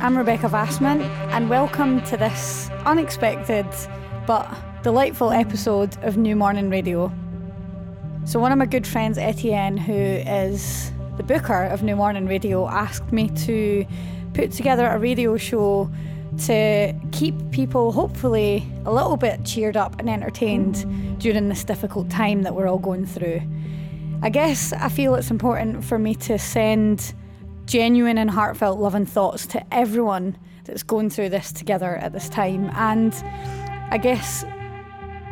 I'm Rebecca Vasmant, and welcome to this unexpected but delightful episode of New Morning Radio. So, one of my good friends, Etienne, who is the booker of New Morning Radio, asked me to put together a radio show to keep people hopefully a little bit cheered up and entertained during this difficult time that we're all going through. I guess I feel it's important for me to send genuine and heartfelt love and thoughts to everyone that's going through this together at this time. And I guess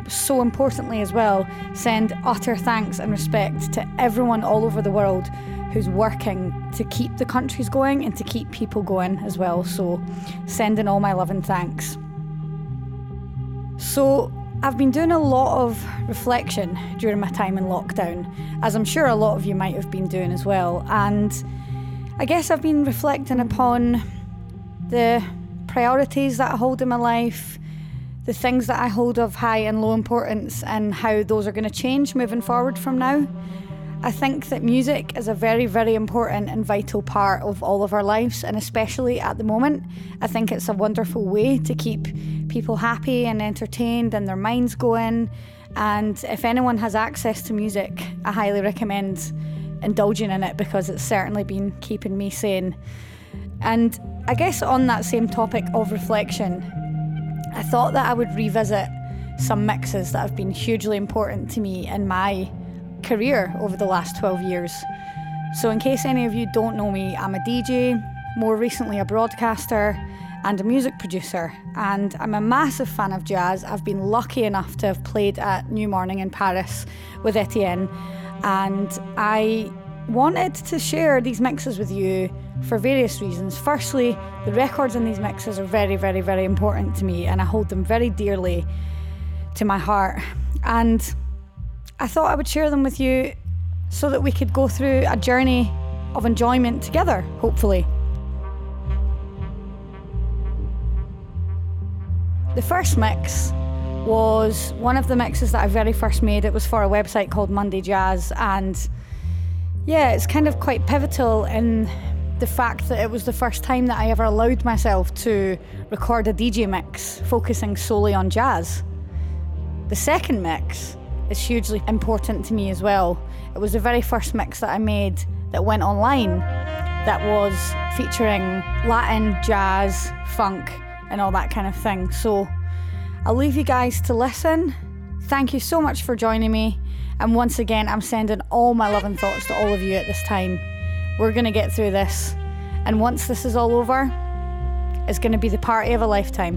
so importantly as well, send utter thanks and respect to everyone all over the world who's working to keep the countries going and to keep people going as well. So, sending all my love and thanks. So, I've been doing a lot of reflection during my time in lockdown, as I'm sure a lot of you might have been doing as well. And I guess I've been reflecting upon the priorities that I hold in my life, the things that I hold of high and low importance, and how those are going to change moving forward from now. I think that music is a very, very important and vital part of all of our lives, and especially at the moment, I think it's a wonderful way to keep people happy and entertained and their minds going. And if anyone has access to music, I highly recommend indulging in it because it's certainly been keeping me sane. And I guess on that same topic of reflection, I thought that I would revisit some mixes that have been hugely important to me in my career over the last 12 years. So, in case any of you don't know me, I'm a DJ, more recently a broadcaster, and a music producer. And I'm a massive fan of jazz. I've been lucky enough to have played at New Morning in Paris with Etienne and I wanted to share these mixes with you for various reasons. Firstly, the records in these mixes are very, very, very important to me, and I hold them very dearly to my heart. And I thought I would share them with you so that we could go through a journey of enjoyment together, hopefully. The first mix was one of the mixes that I very first made. It was for a website called Monday Jazz, and yeah, it's kind of quite pivotal in the fact that it was the first time that I ever allowed myself to record a DJ mix focusing solely on jazz. The second mix is hugely important to me as well. It was the very first mix that I made that went online that was featuring Latin, jazz, funk, and all that kind of thing. So I'll leave you guys to listen. Thank you so much for joining me. And once again, I'm sending all my love and thoughts to all of you at this time. We're going to get through this. And once this is all over, it's going to be the party of a lifetime.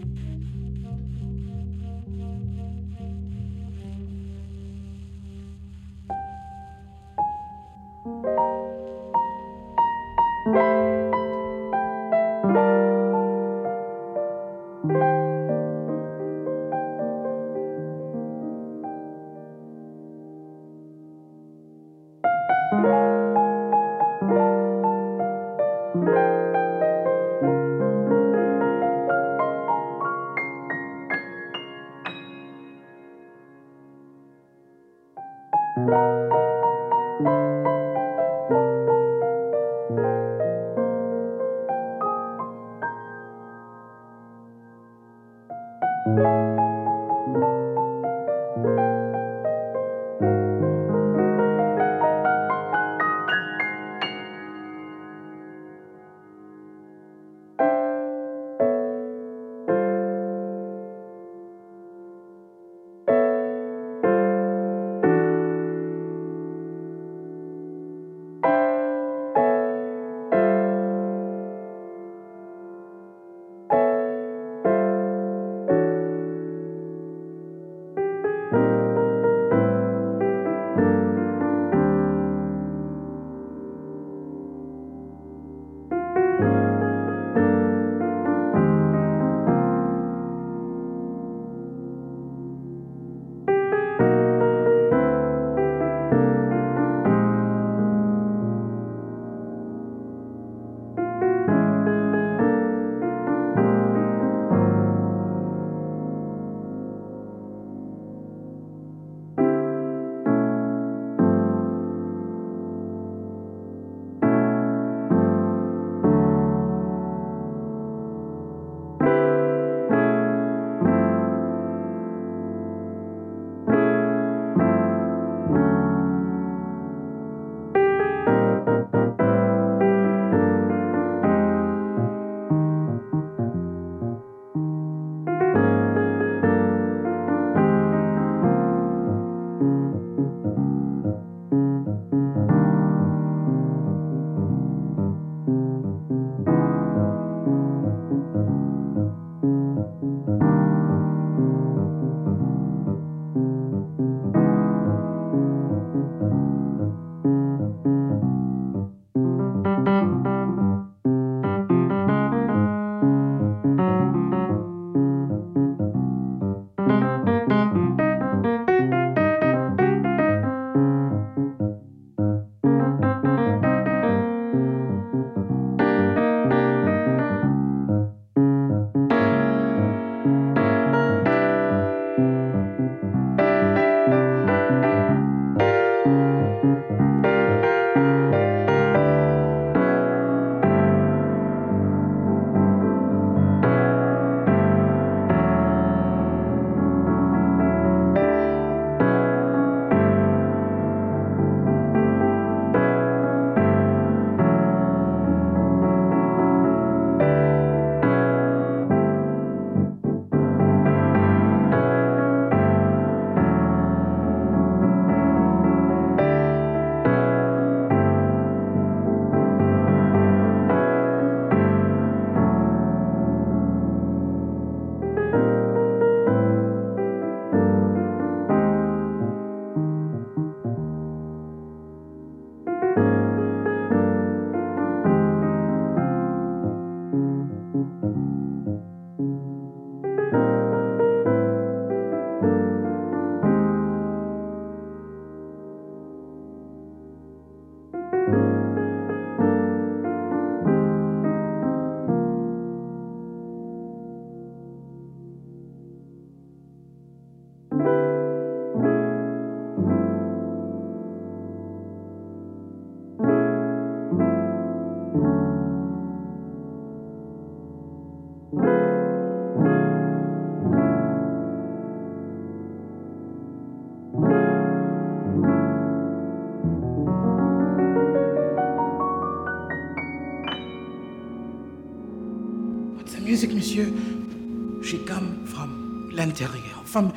she come from l'interieur, from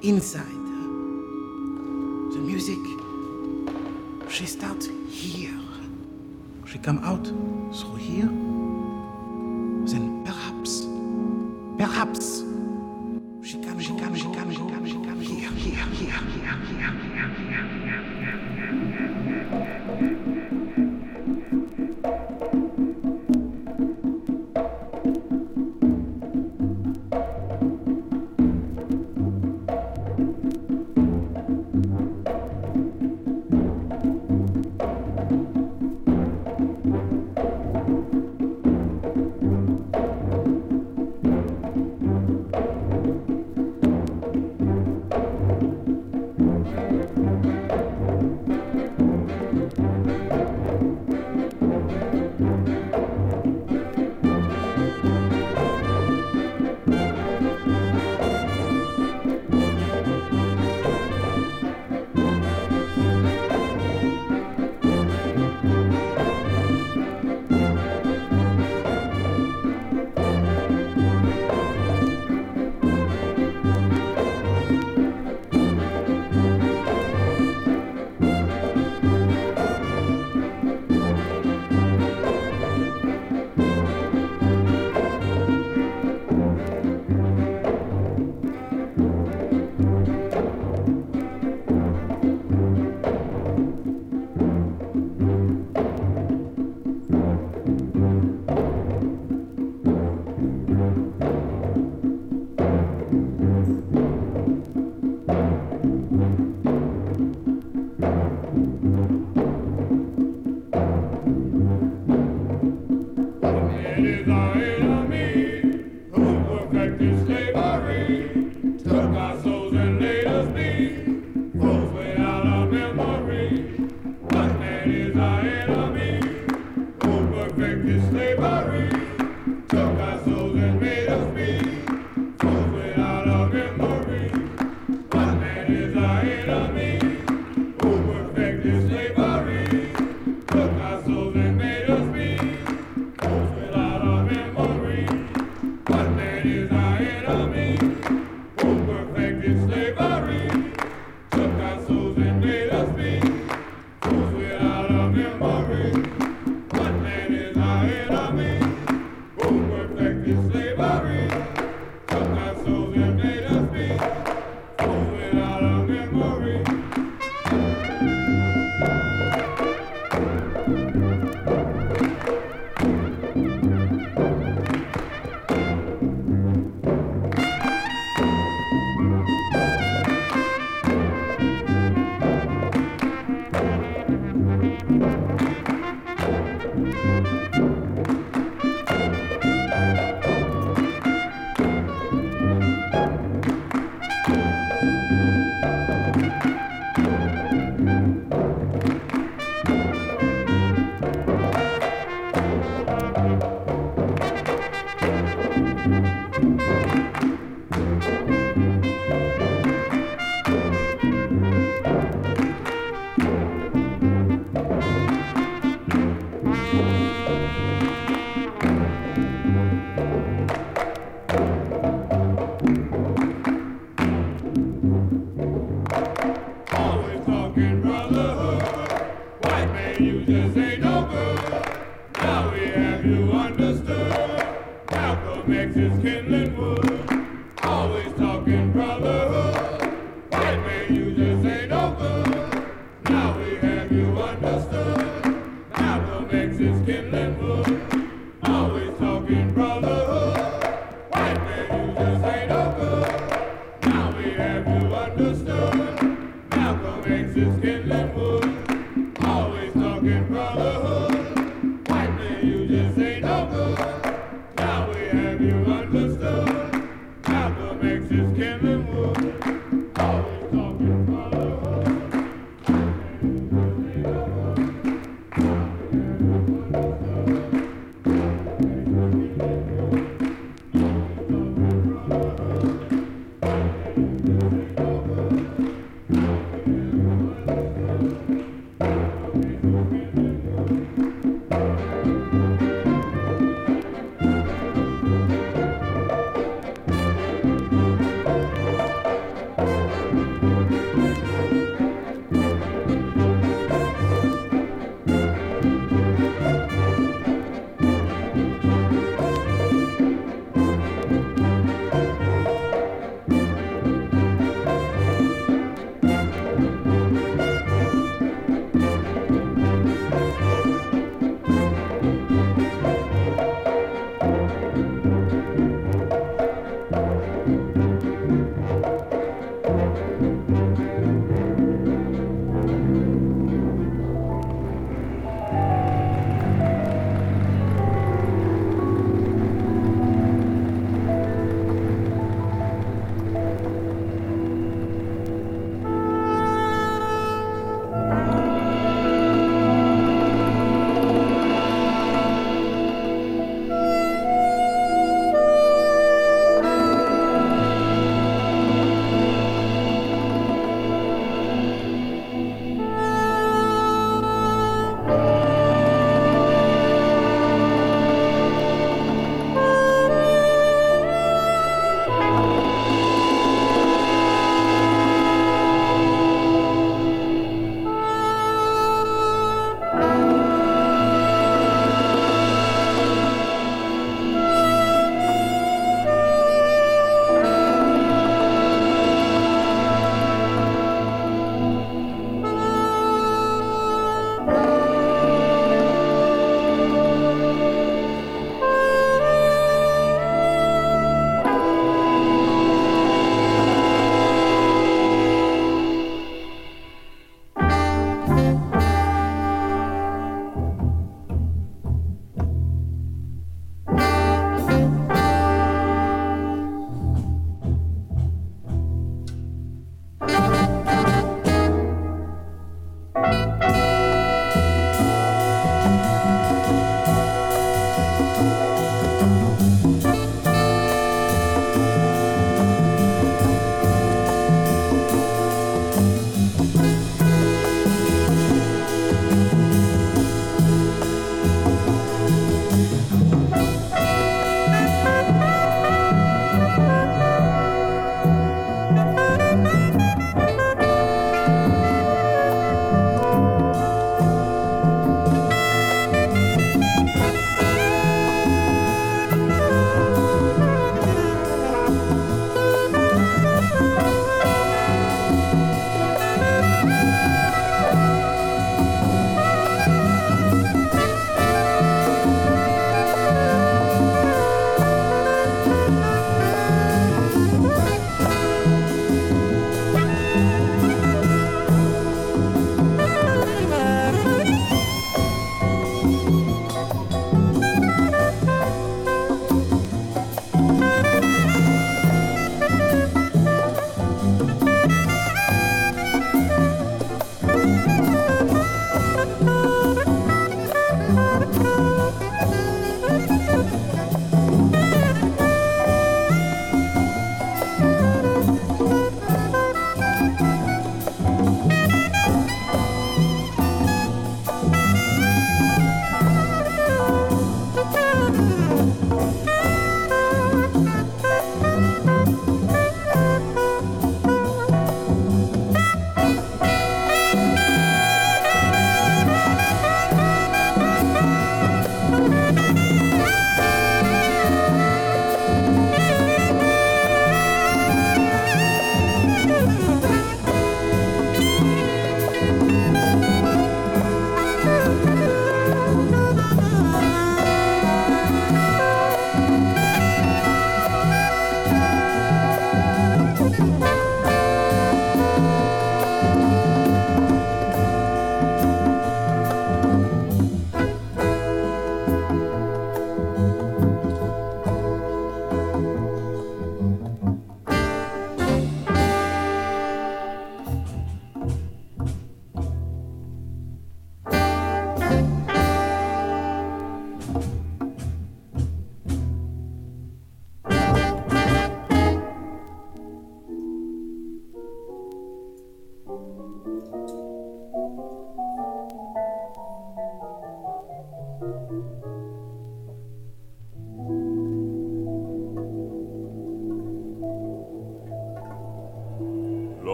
inside. The music, she starts here. she come out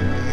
Yeah.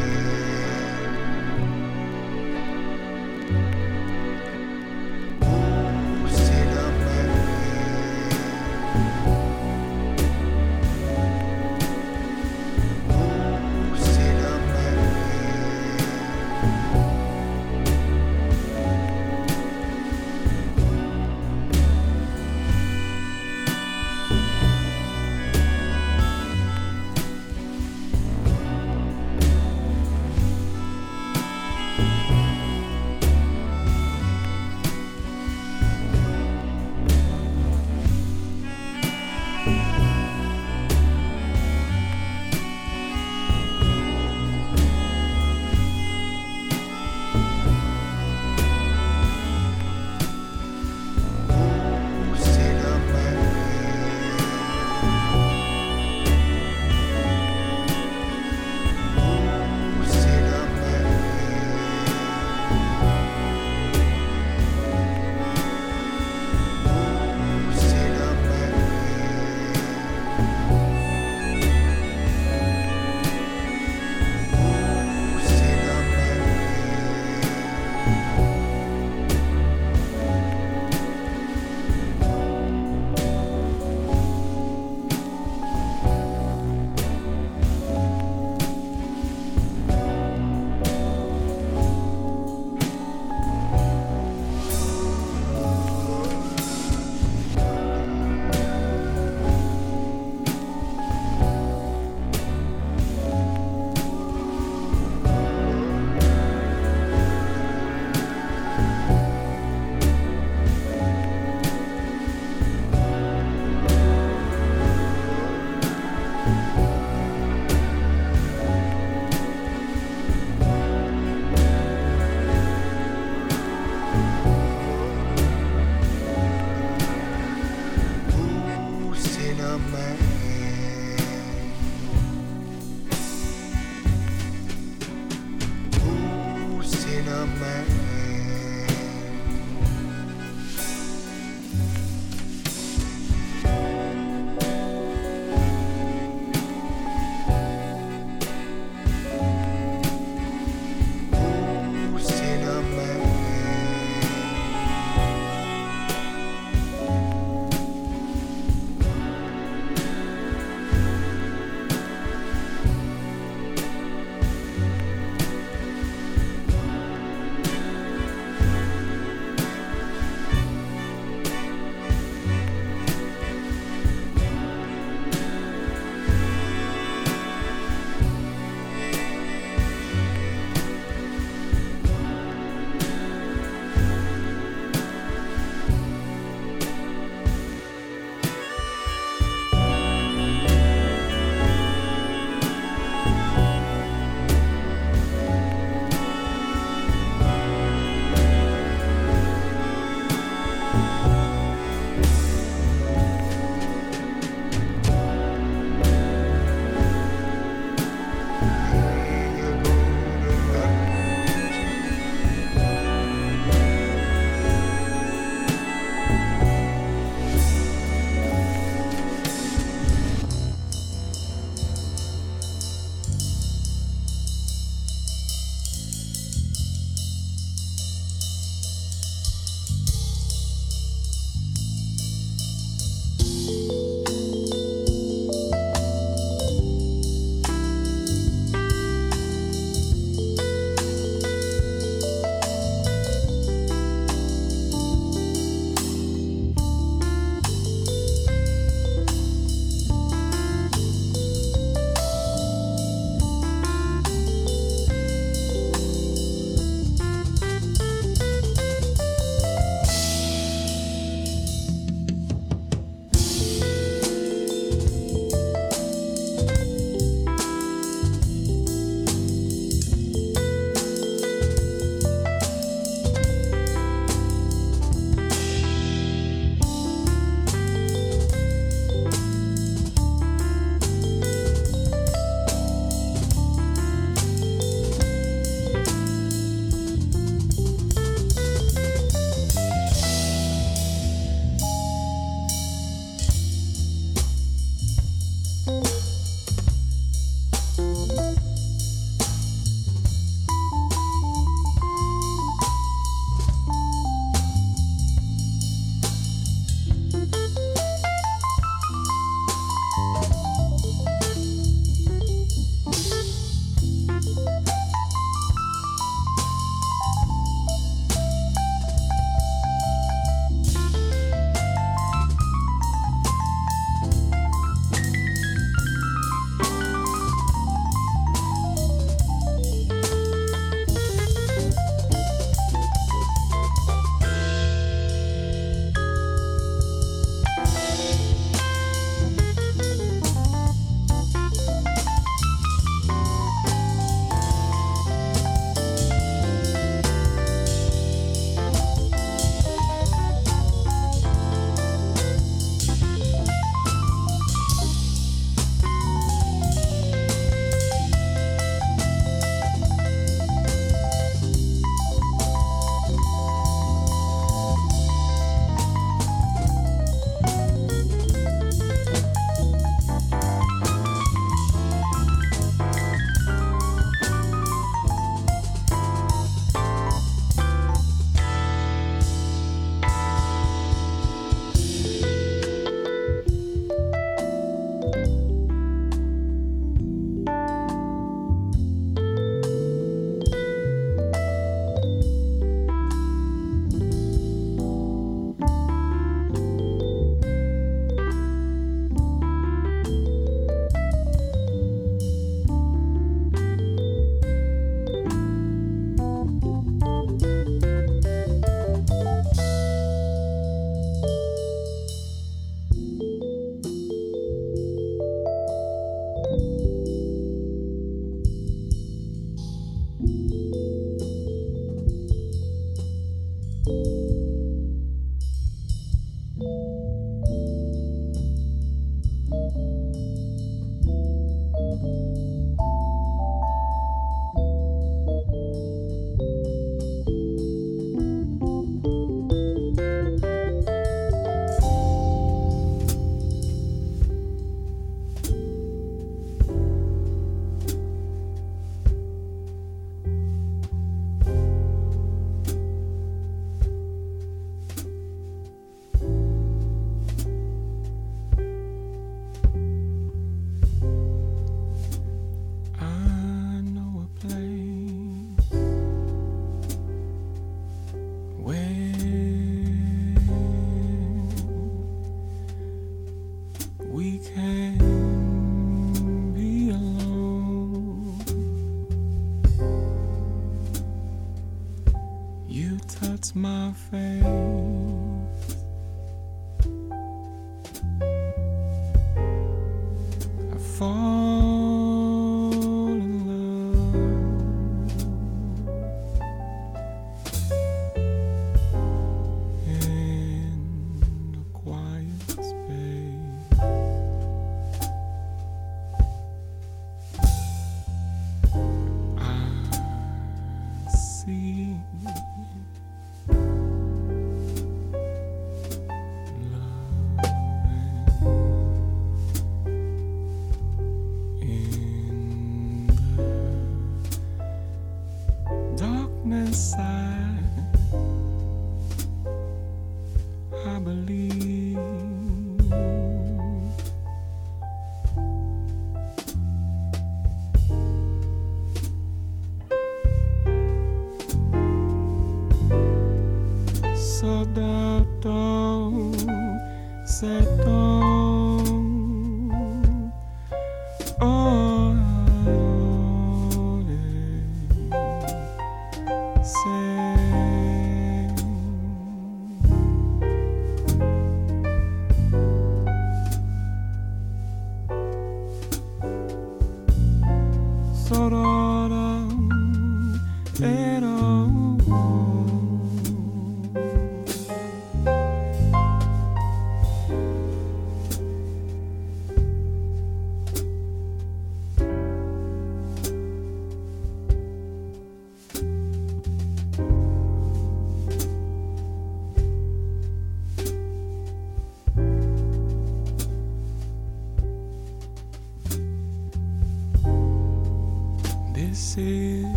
my face.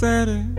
said it.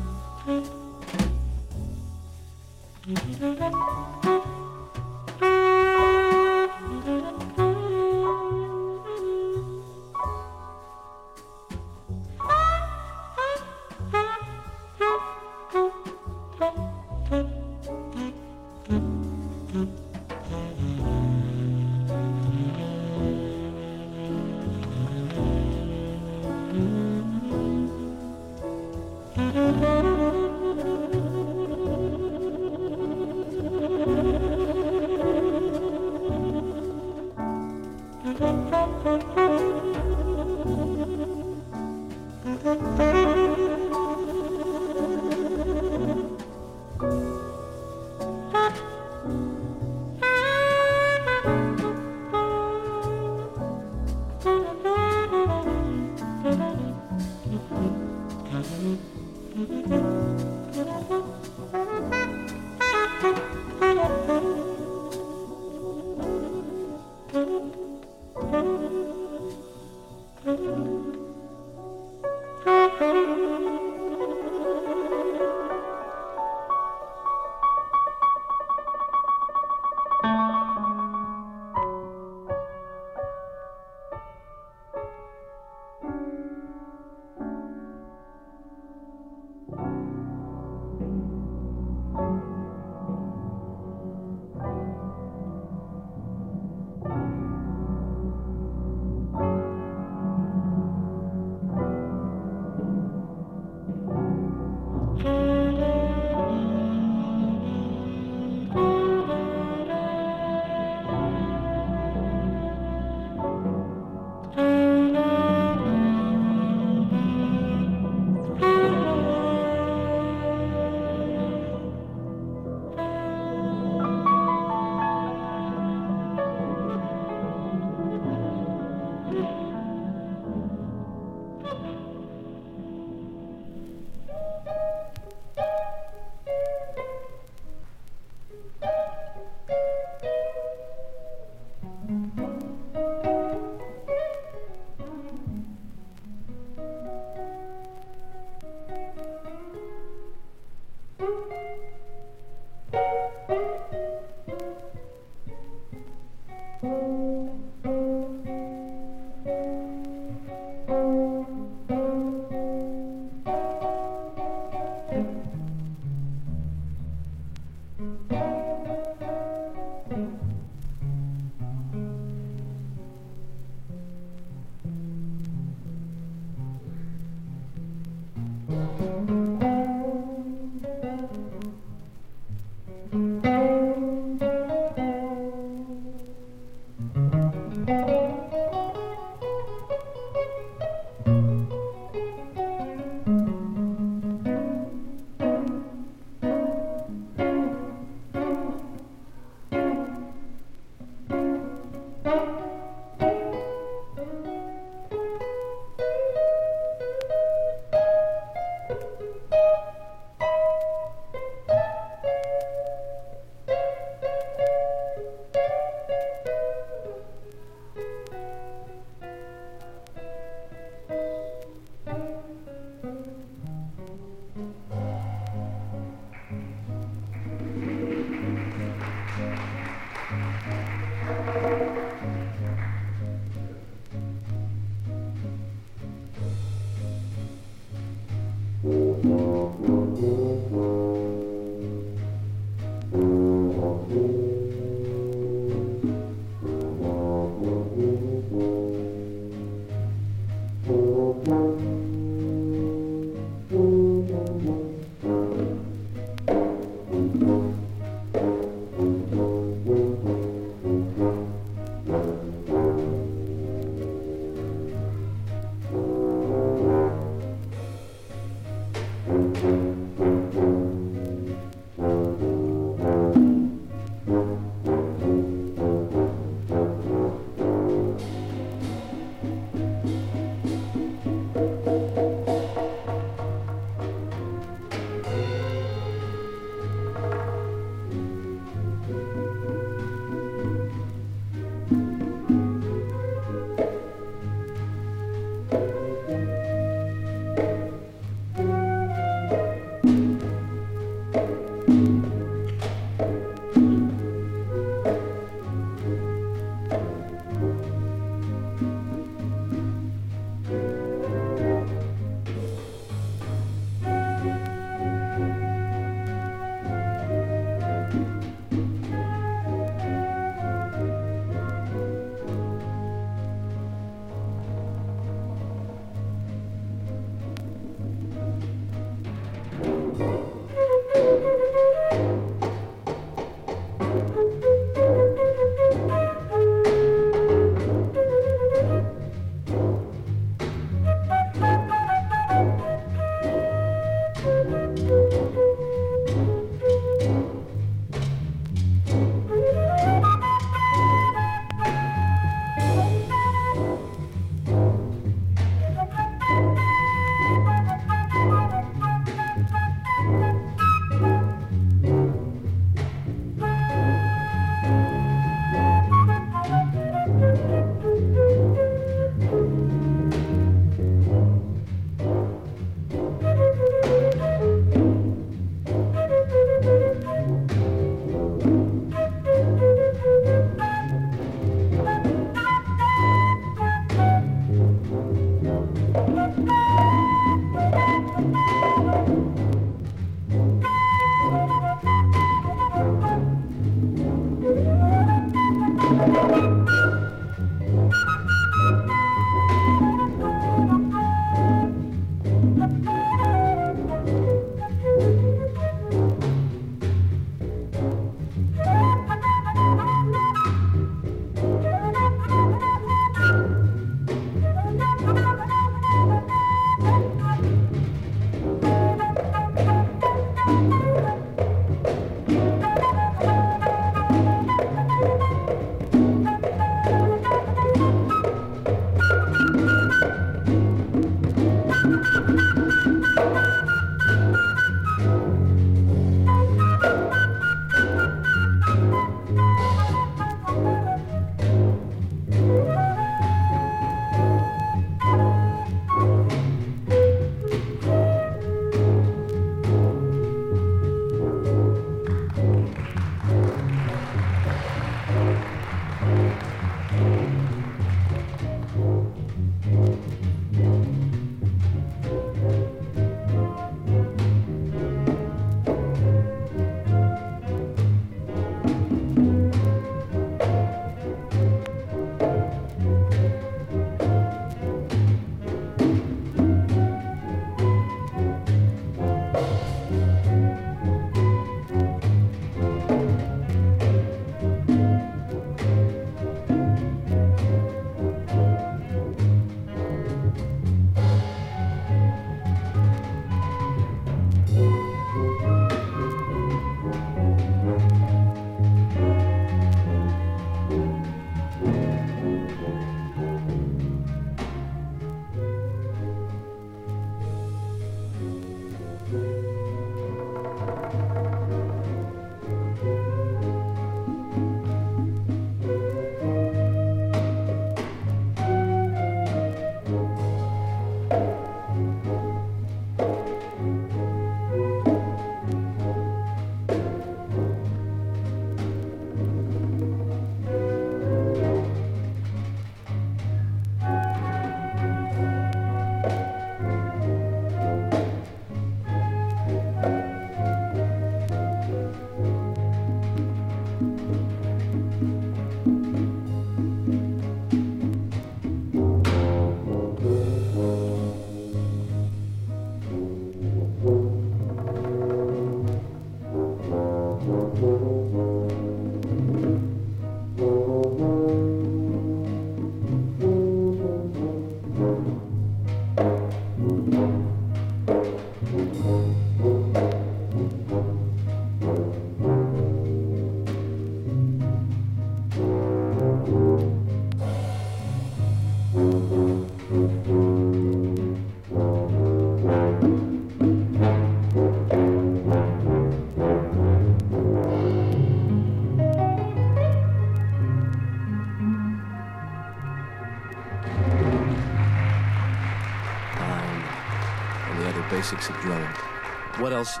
What else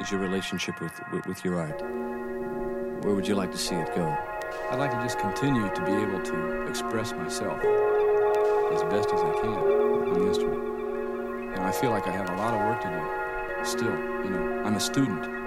is your relationship with, with, with your art? Where would you like to see it go? I'd like to just continue to be able to express myself as best as I can on the instrument. And I feel like I have a lot of work to do still. You know, I'm a student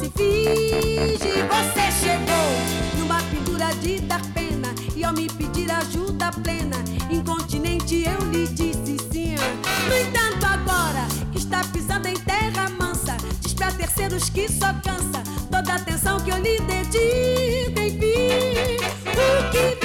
se finge. Você chegou numa pintura de dar pena e ao me pedir ajuda plena, incontinente eu lhe disse sim. No entanto, agora que está pisando em terra mansa, diz pra terceiros que só cansa toda a atenção que eu lhe dedico, enfim. O que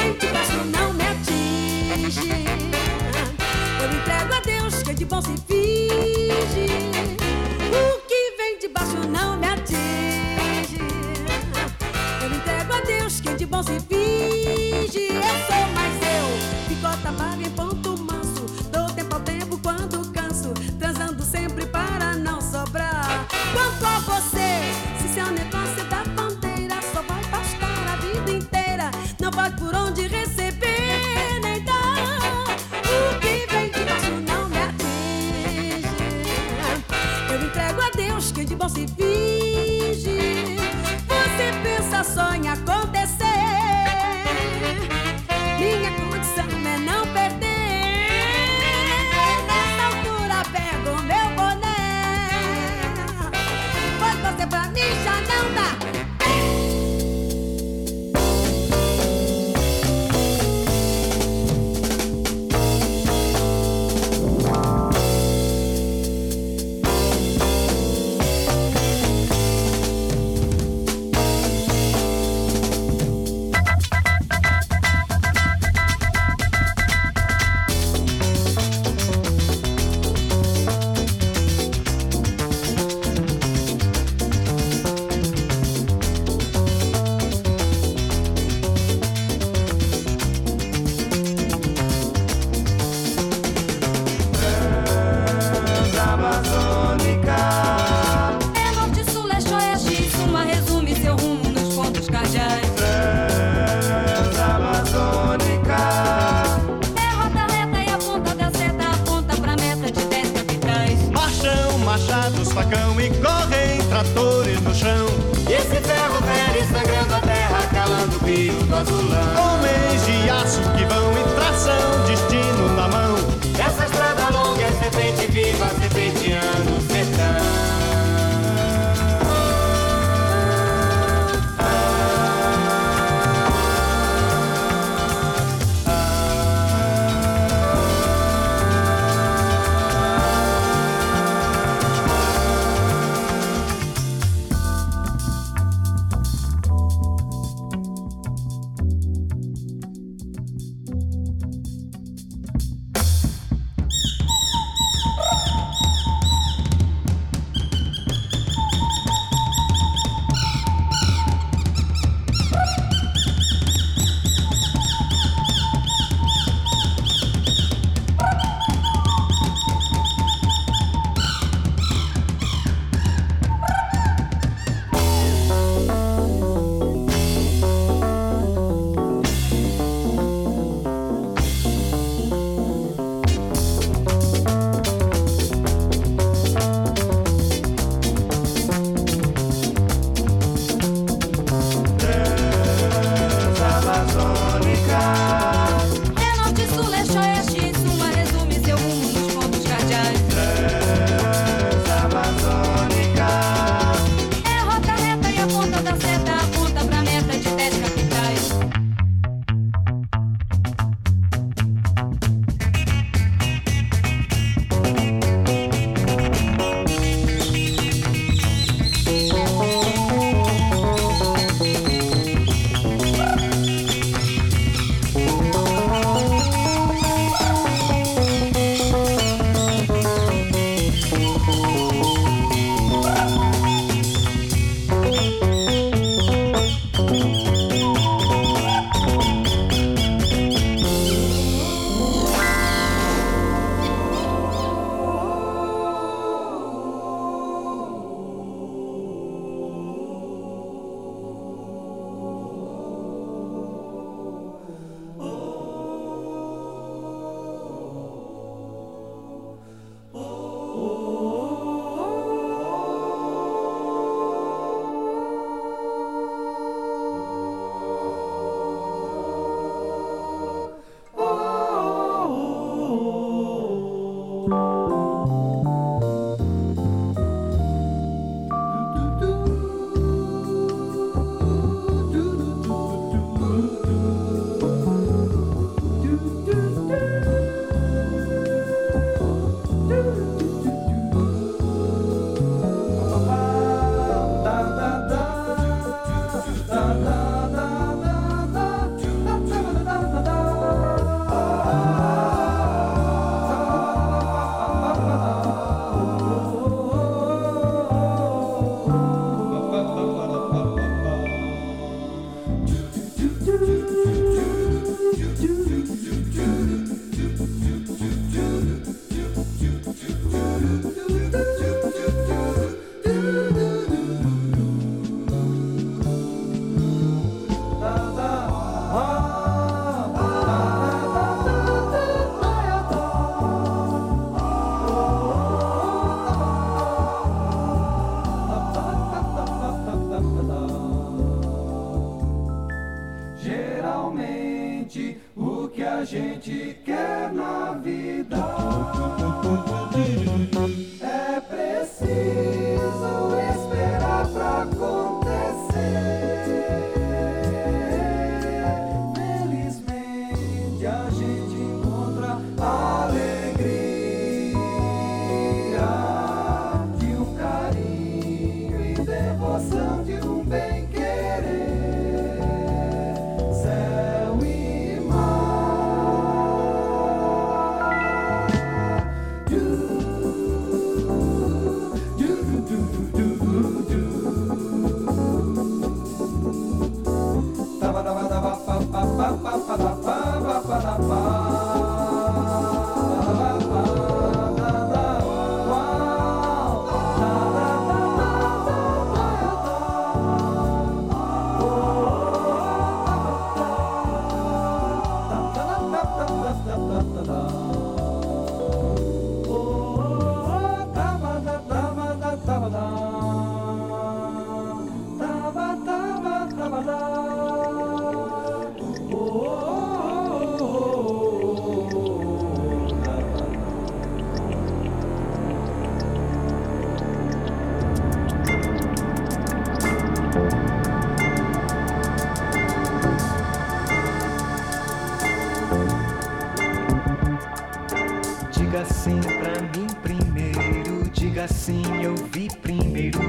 sim, eu vi primeiro.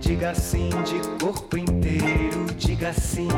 Diga sim de corpo inteiro. Diga sim,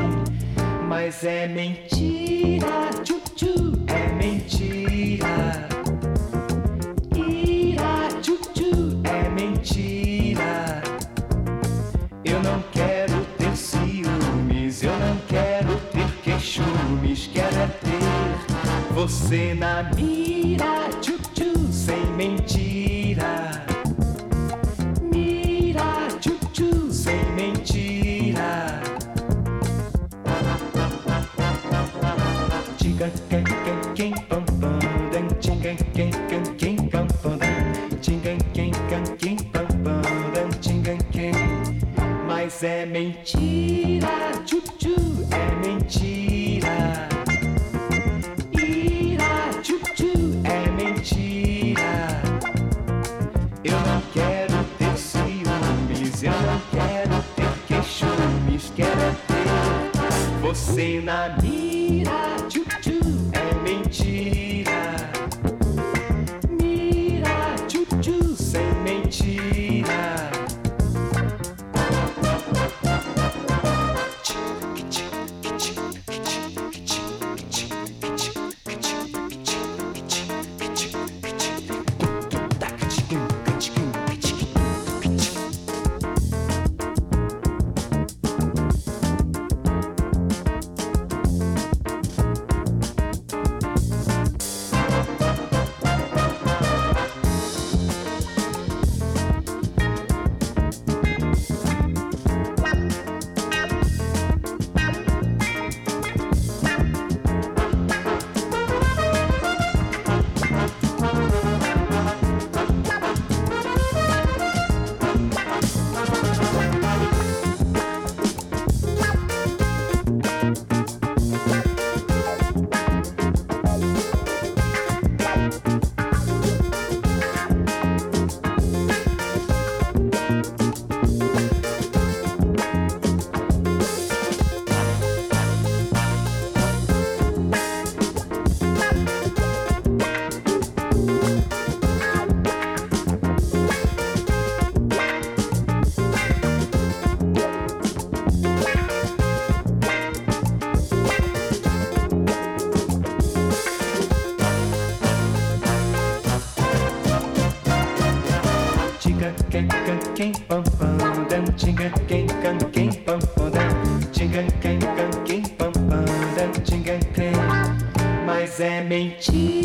quem pam pam dan tinga quem can quem pam pam dan tinga quem can quem pam pam dan tinga quem mas é mentira.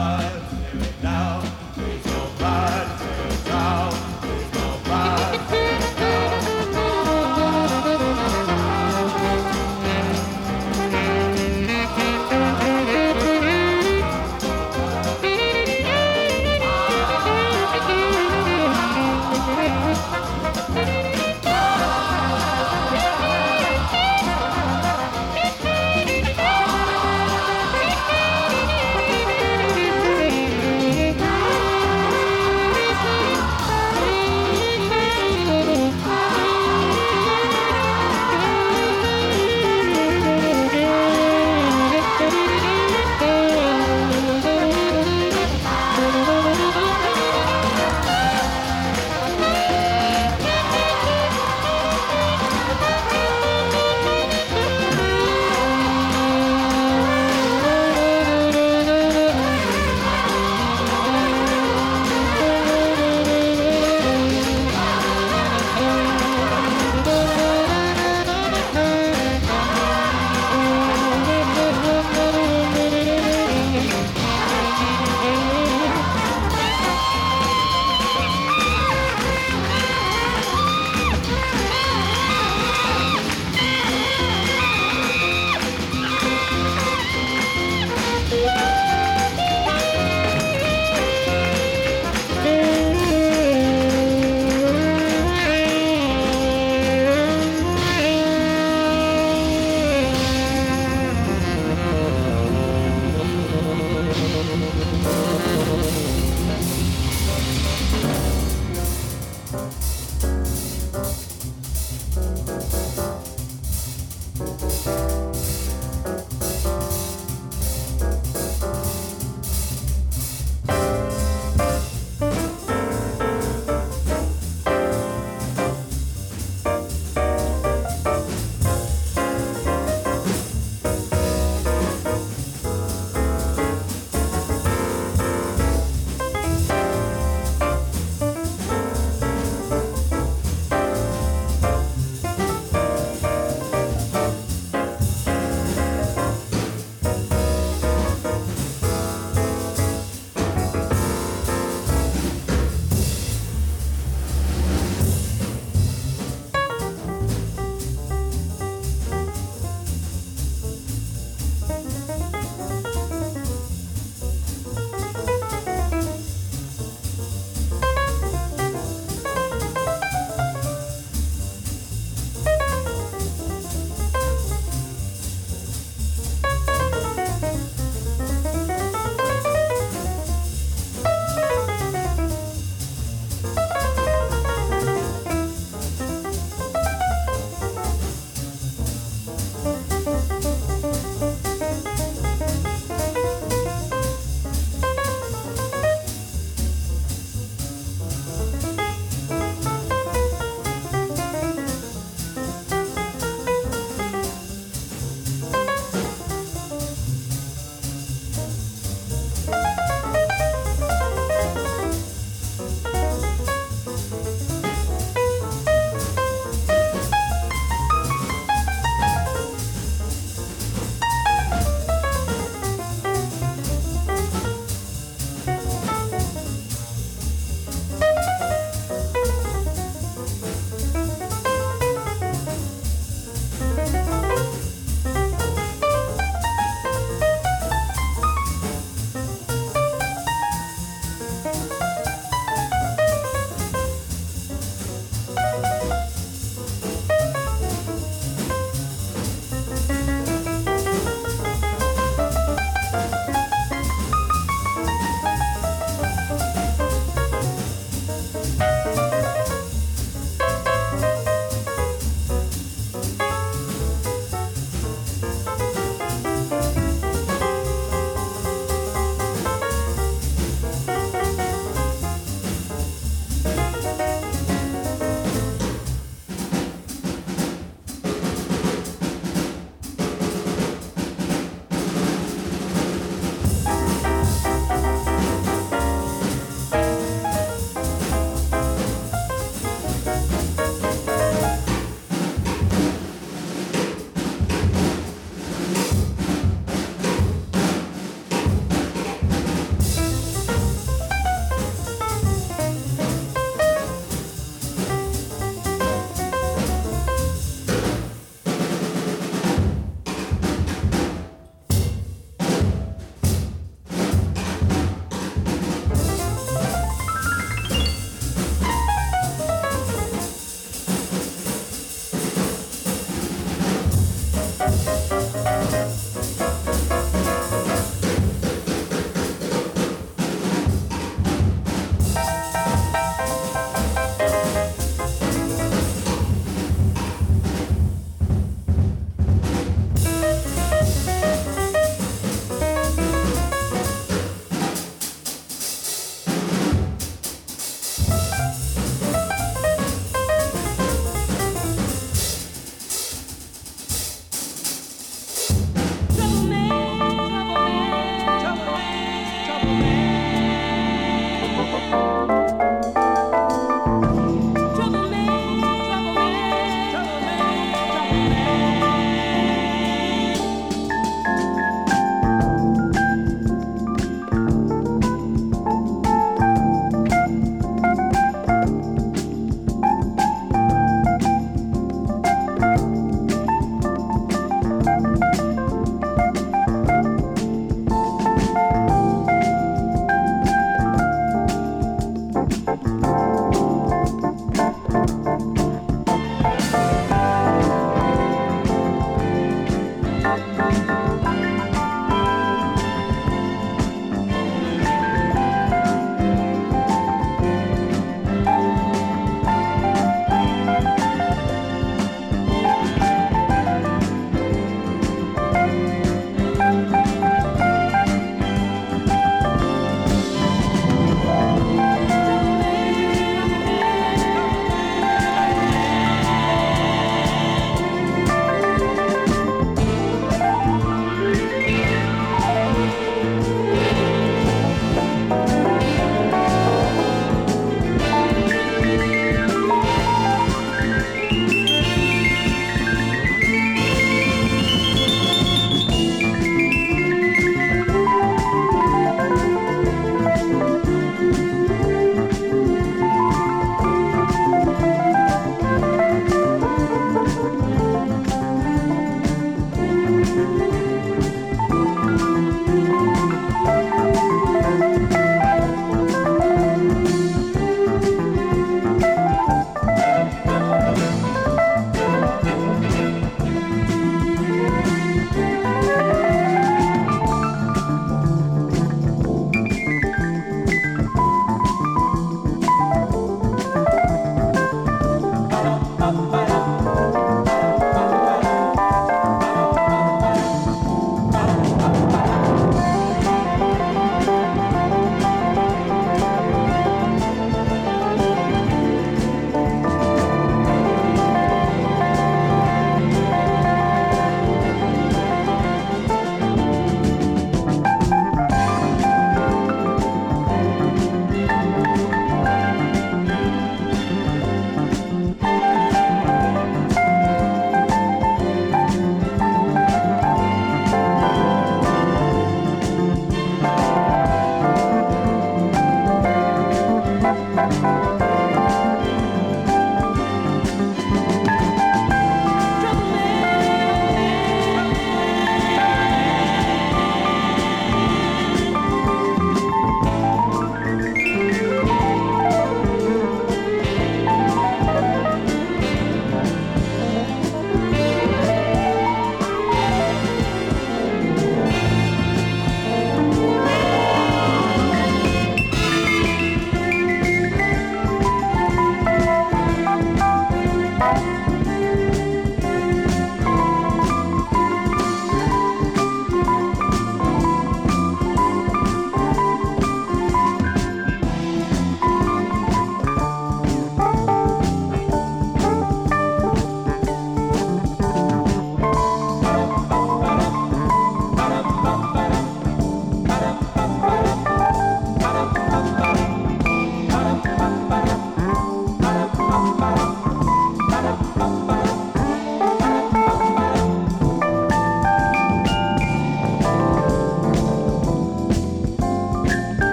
my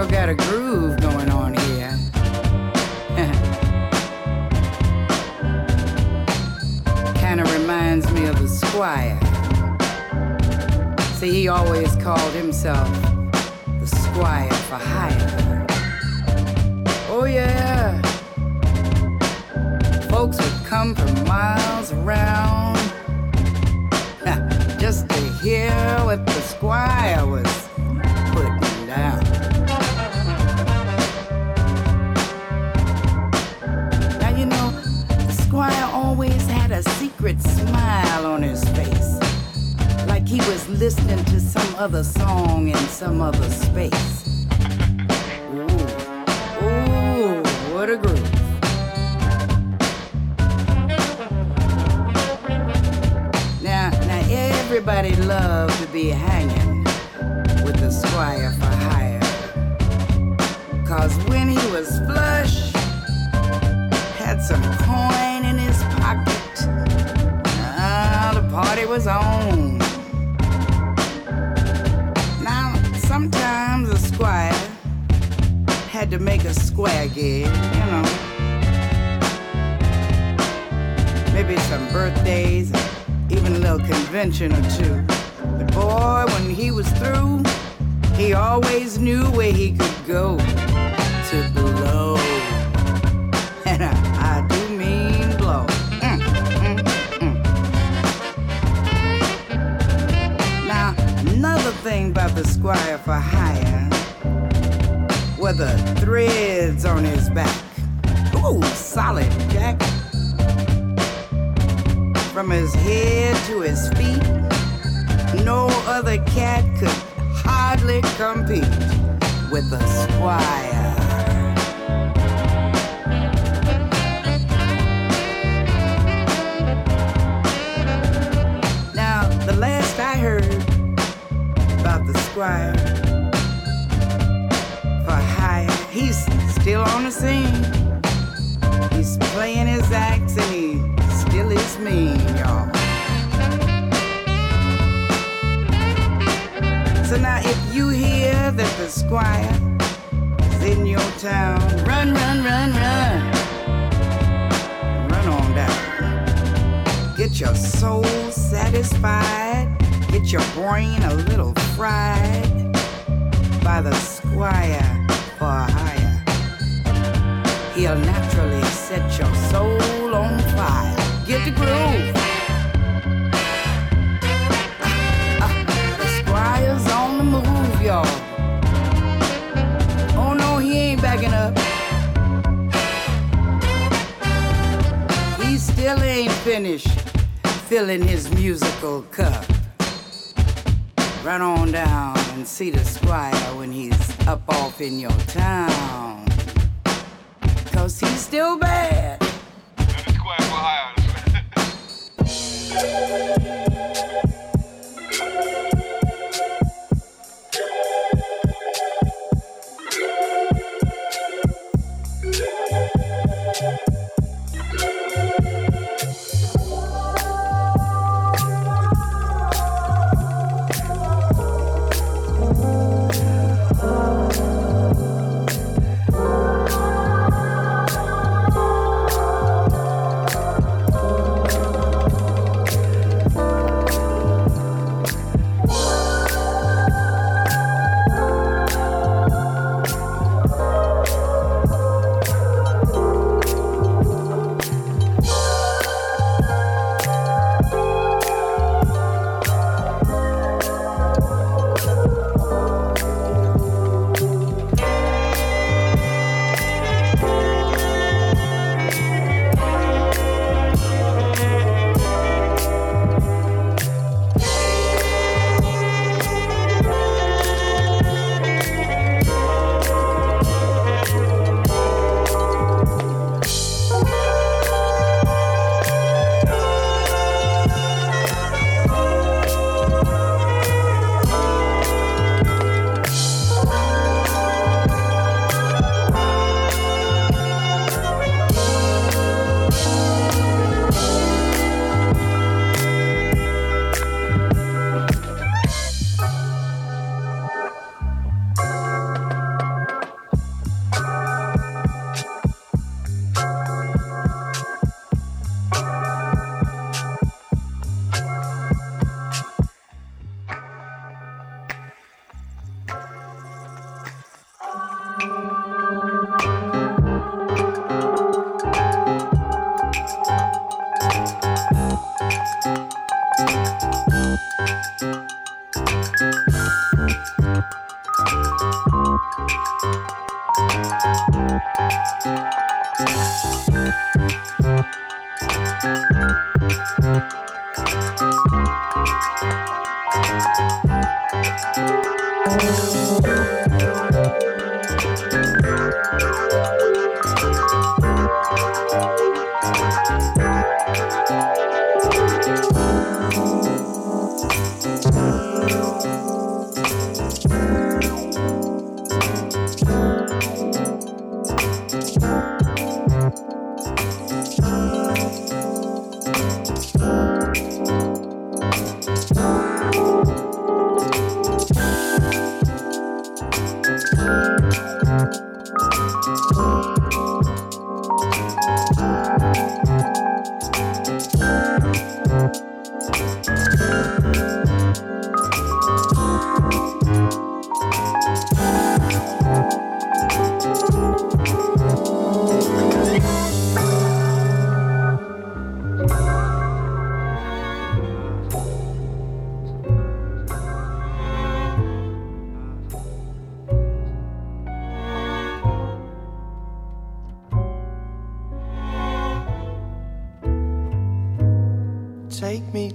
sure got a groove going on here. Kinda reminds me of the squire. See, he always called himself the squire for hire. Oh, yeah. Folks would come from miles around just to hear what the squire was listening to some other song in some other space. Ooh, ooh, what a groove. Now, now everybody loved to be hanging with the squire for hire. Cause when he was flush, had some coin in his pocket, ah, the party was on. Had to make a square gig, you know. Maybe some birthdays, even a little convention or two. But boy, when he was through, he always knew where he could go to blow. And I, do mean blow. Mm, mm, mm. Now, another thing about the squire were the threads on his back. Ooh, solid, Jack from his head to his feet. No other cat could hardly compete with the squire. Now, the last I heard about the squire on the scene. He's playing his axe and he still is mean, y'all. So now, if you hear that the squire is in your town, run, run, run, run. Run on down. Get your soul satisfied, get your brain a little fried by the squire. He'll naturally set your soul on fire get the groove. the squire's on the move, y'all. Oh no, he ain't backing up. He still ain't finished filling his musical cup. Run on down and see the squire when he's up off in your town. Still bad.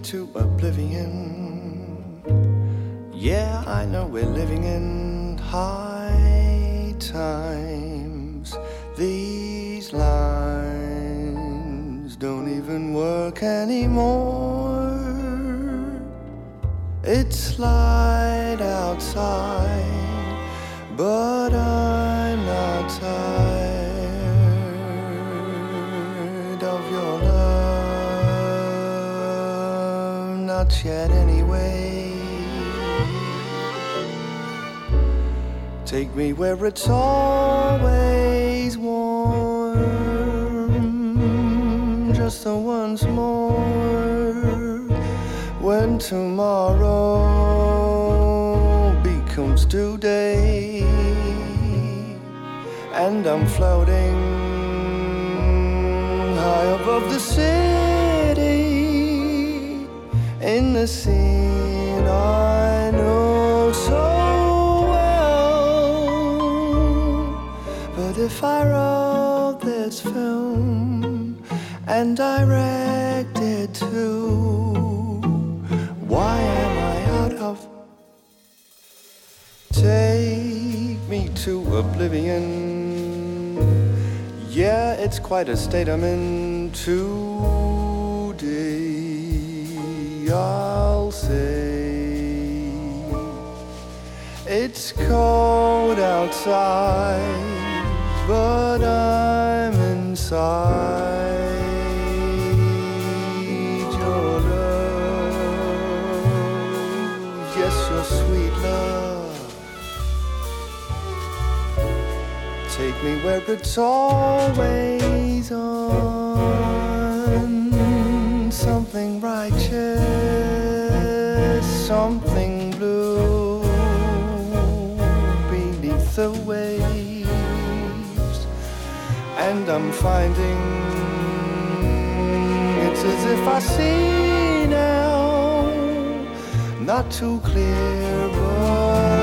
To oblivion. Yeah, I know we're living in high times. These lines don't even work anymore. It's light outside, but I'm not tired not yet anyway. Take me where it's always warm, just once more. When tomorrow becomes today, and I'm floating high above the city in the scene I know so well. But if I wrote this film and direct it too, why am I out of? Take me to oblivion. Yeah, it's quite a state I'm in today. I'll say it's cold outside, but I'm inside your love. Yes, your sweet love. Take me where it's always And I'm finding it's as if I see now. Not too clear, but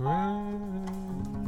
Well...